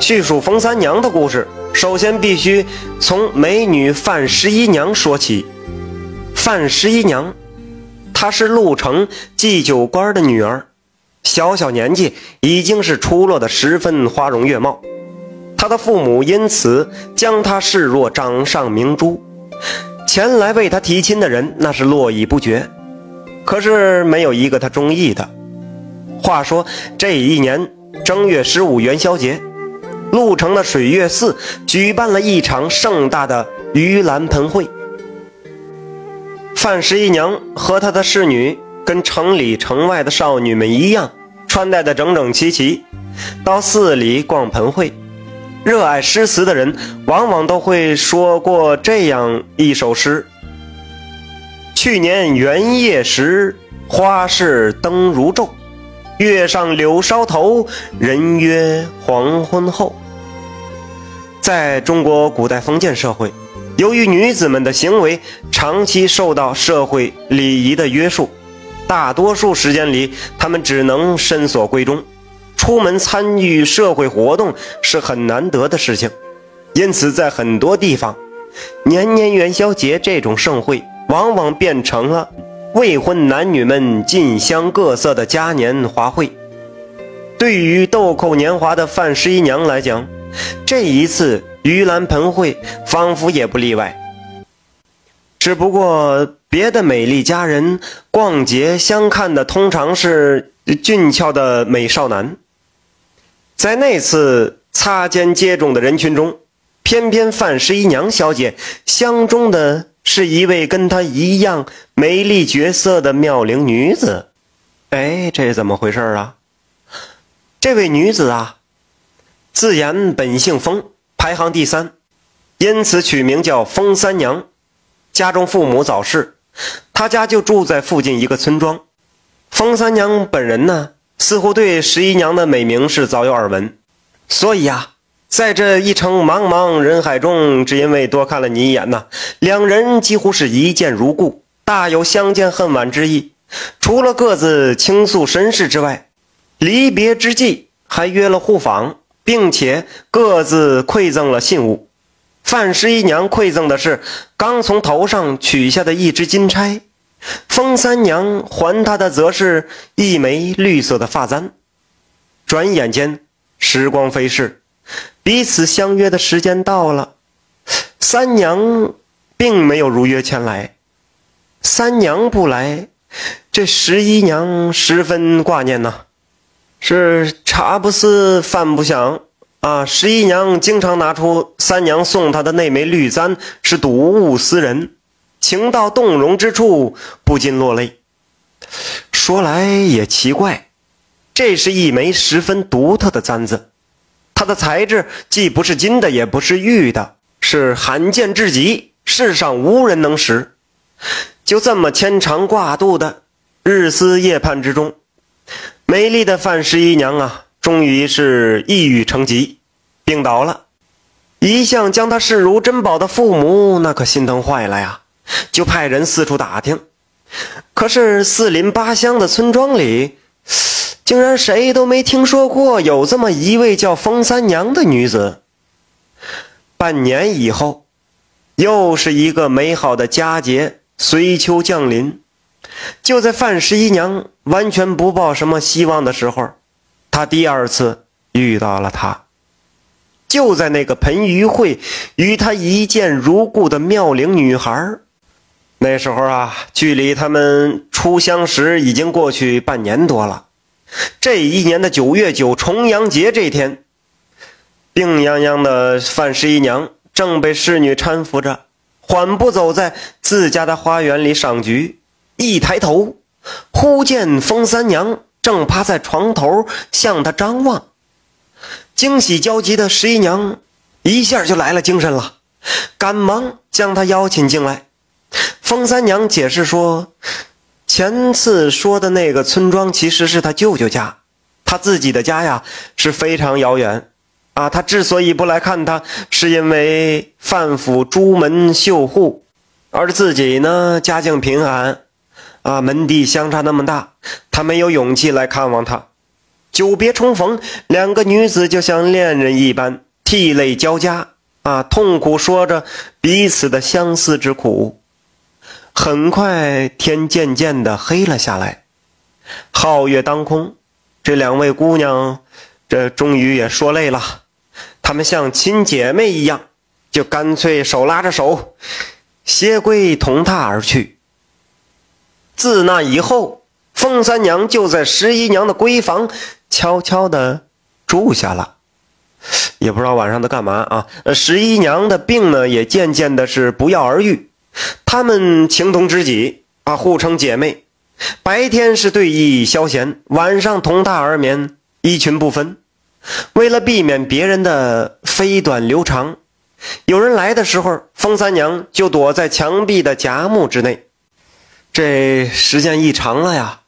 叙述冯三娘的故事，首先必须从美女范十一娘说起。范十一娘，她是陆城祭酒官的女儿，小小年纪已经是出落得十分花容月貌。她的父母因此将她视若掌上明珠，前来为她提亲的人那是络绎不绝。可是没有一个她中意的。话说这一年正月十五元宵节。鹿城的水月寺举办了一场盛大的盂兰盆会。范十一娘和她的侍女跟城里城外的少女们一样，穿戴的整整齐齐，到寺里逛盆会。热爱诗词的人往往都会说过这样一首诗：“去年元夜时，花市灯如昼。”月上柳梢头，人约黄昏后。在中国古代封建社会，由于女子们的行为长期受到社会礼仪的约束，大多数时间里，她们只能深锁闺中，出门参与社会活动是很难得的事情。因此，在很多地方，年年元宵节这种盛会，往往变成了。未婚男女们竞相各色的嘉年华会，对于豆蔻年华的范十一娘来讲，这一次盂兰盆会仿佛也不例外。只不过别的美丽佳人逛街相看的通常是俊俏的美少男，在那次擦肩接踵的人群中，偏偏范十一娘小姐相中的。是一位跟她一样美丽绝色的妙龄女子，哎，这是怎么回事啊？这位女子啊，自言本姓封，排行第三，因此取名叫封三娘。家中父母早逝，她家就住在附近一个村庄。封三娘本人呢，似乎对十一娘的美名是早有耳闻，所以呀。在这一程茫茫人海中，只因为多看了你一眼呐，两人几乎是一见如故，大有相见恨晚之意。除了各自倾诉身世之外，离别之际还约了互访，并且各自馈赠了信物。范十一娘馈赠的是刚从头上取下的一只金钗，风三娘还她的则是一枚绿色的发簪。转眼间，时光飞逝。彼此相约的时间到了，三娘并没有如约前来。三娘不来，这十一娘十分挂念呐。是茶不思饭不想啊！十一娘经常拿出三娘送她的那枚绿簪，是睹物思人，情到动容之处，不禁落泪。说来也奇怪，这是一枚十分独特的簪子。它的材质既不是金的，也不是玉的，是罕见至极，世上无人能识。就这么牵肠挂肚的日思夜盼之中，美丽的范十一娘啊，终于是抑郁成疾，病倒了。一向将她视如珍宝的父母，那可心疼坏了呀，就派人四处打听。可是四邻八乡的村庄里。竟然谁都没听说过有这么一位叫风三娘的女子。半年以后，又是一个美好的佳节随秋降临。就在范十一娘完全不抱什么希望的时候，她第二次遇到了他。就在那个盆盂会与她一见如故的妙龄女孩。那时候啊，距离他们初相识已经过去半年多了。这一年的九月九重阳节这天，病殃殃的范十一娘正被侍女搀扶着，缓步走在自家的花园里赏菊。一抬头，忽见风三娘正趴在床头向她张望。惊喜交集的十一娘一下就来了精神了，赶忙将她邀请进来。风三娘解释说。前次说的那个村庄其实是他舅舅家，他自己的家呀是非常遥远，啊，他之所以不来看他，是因为范府朱门绣户，而自己呢家境贫寒，啊，门第相差那么大，他没有勇气来看望他。久别重逢，两个女子就像恋人一般，涕泪交加啊，痛苦说着彼此的相思之苦。很快，天渐渐的黑了下来，皓月当空，这两位姑娘，这终于也说累了，她们像亲姐妹一样，就干脆手拉着手，携归同榻而去。自那以后，凤三娘就在十一娘的闺房。悄悄地住下了，也不知道晚上在干嘛啊。十一娘的病呢，也渐渐的是不药而愈。她们情同知己啊，互称姐妹。白天是对弈消闲，晚上同榻而眠，衣裙不分。为了避免别人的飞短流长，有人来的时候，风三娘就躲在墙壁的夹木之内。这时间一长了呀，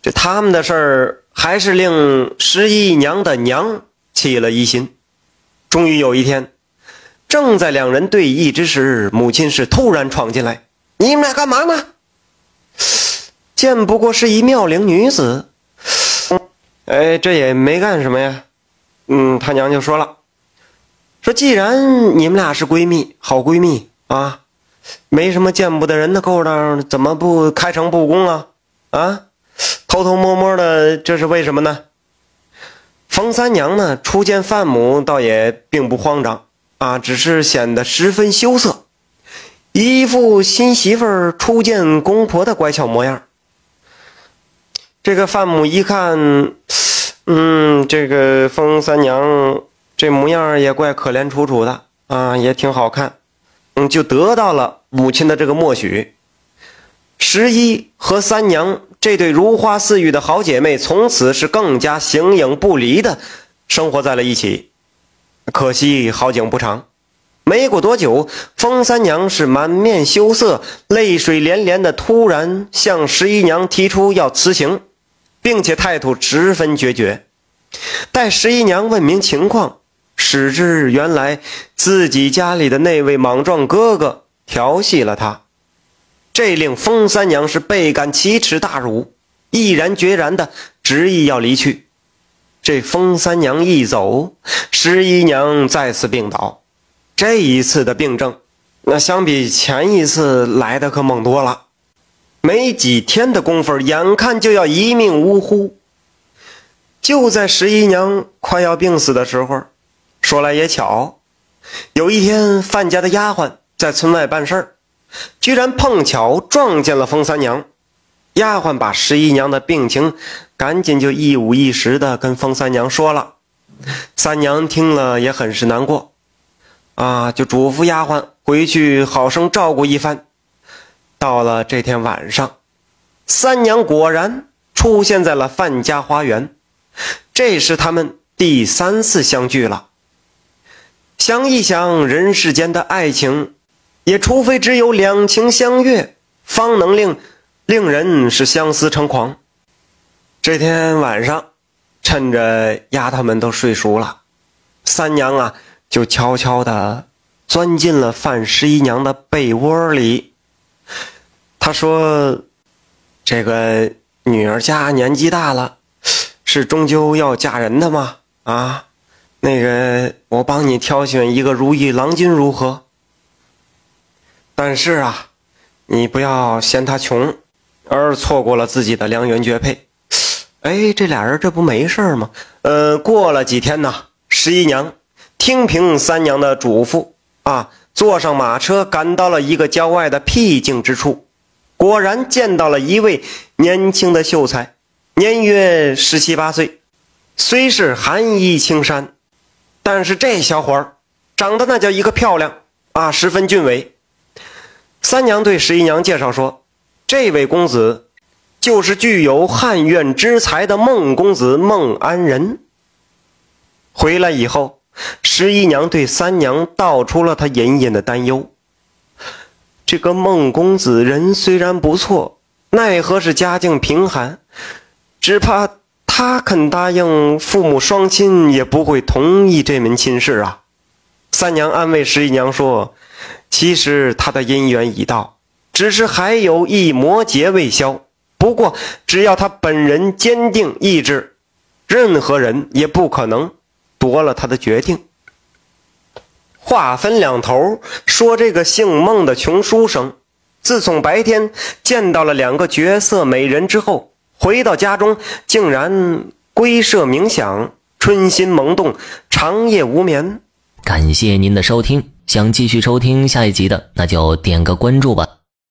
这他们的事儿。还是令十一娘的娘起了疑心。终于有一天，正在两人对弈之时，母亲是突然闯进来：“你们俩干嘛呢？”见不过是一妙龄女子，哎，这也没干什么呀。嗯，他娘就说了：“说既然你们俩是闺蜜，好闺蜜啊，没什么见不得人的勾当，怎么不开诚布公啊？啊？”偷偷摸摸的，这是为什么呢？冯三娘呢，初见范母，倒也并不慌张啊，只是显得十分羞涩，一副新媳妇儿初见公婆的乖巧模样。这个范母一看，嗯，这个冯三娘这模样也怪可怜楚楚的啊，也挺好看，嗯，就得到了母亲的这个默许。十一和三娘。这对如花似玉的好姐妹，从此是更加形影不离的生活在了一起。可惜好景不长，没过多久，风三娘是满面羞涩、泪水连连的，突然向十一娘提出要辞行，并且态度十分决绝。待十一娘问明情况，始知原来自己家里的那位莽撞哥哥调戏了她。这令风三娘是倍感奇耻大辱，毅然决然的执意要离去。这风三娘一走，十一娘再次病倒。这一次的病症，那相比前一次来的可猛多了。没几天的功夫，眼看就要一命呜呼。就在十一娘快要病死的时候，说来也巧，有一天范家的丫鬟在村外办事儿。居然碰巧撞见了风三娘，丫鬟把十一娘的病情赶紧就一五一十的跟风三娘说了。三娘听了也很是难过，啊，就嘱咐丫鬟回去好生照顾一番。到了这天晚上，三娘果然出现在了范家花园，这是他们第三次相聚了。想一想人世间的爱情。也除非只有两情相悦，方能令令人是相思成狂。这天晚上，趁着丫头们都睡熟了，三娘啊就悄悄地钻进了范十一娘的被窝里。她说：“这个女儿家年纪大了，是终究要嫁人的吗？啊，那个我帮你挑选一个如意郎君如何？”但是啊，你不要嫌他穷，而错过了自己的良缘绝配。哎，这俩人这不没事吗？呃，过了几天呢，十一娘听凭三娘的嘱咐啊，坐上马车赶到了一个郊外的僻静之处，果然见到了一位年轻的秀才，年约十七八岁，虽是寒衣青衫，但是这小伙儿长得那叫一个漂亮啊，十分俊伟。三娘对十一娘介绍说：“这位公子，就是具有汉苑之才的孟公子孟安仁。”回来以后，十一娘对三娘道出了她隐隐的担忧：“这个孟公子人虽然不错，奈何是家境贫寒，只怕他肯答应父母双亲，也不会同意这门亲事啊。”三娘安慰十一娘说。其实他的姻缘已到，只是还有一魔劫未消。不过，只要他本人坚定意志，任何人也不可能夺了他的决定。话分两头说，这个姓孟的穷书生，自从白天见到了两个绝色美人之后，回到家中竟然归舍冥想，春心萌动，长夜无眠。感谢您的收听，想继续收听下一集的，那就点个关注吧。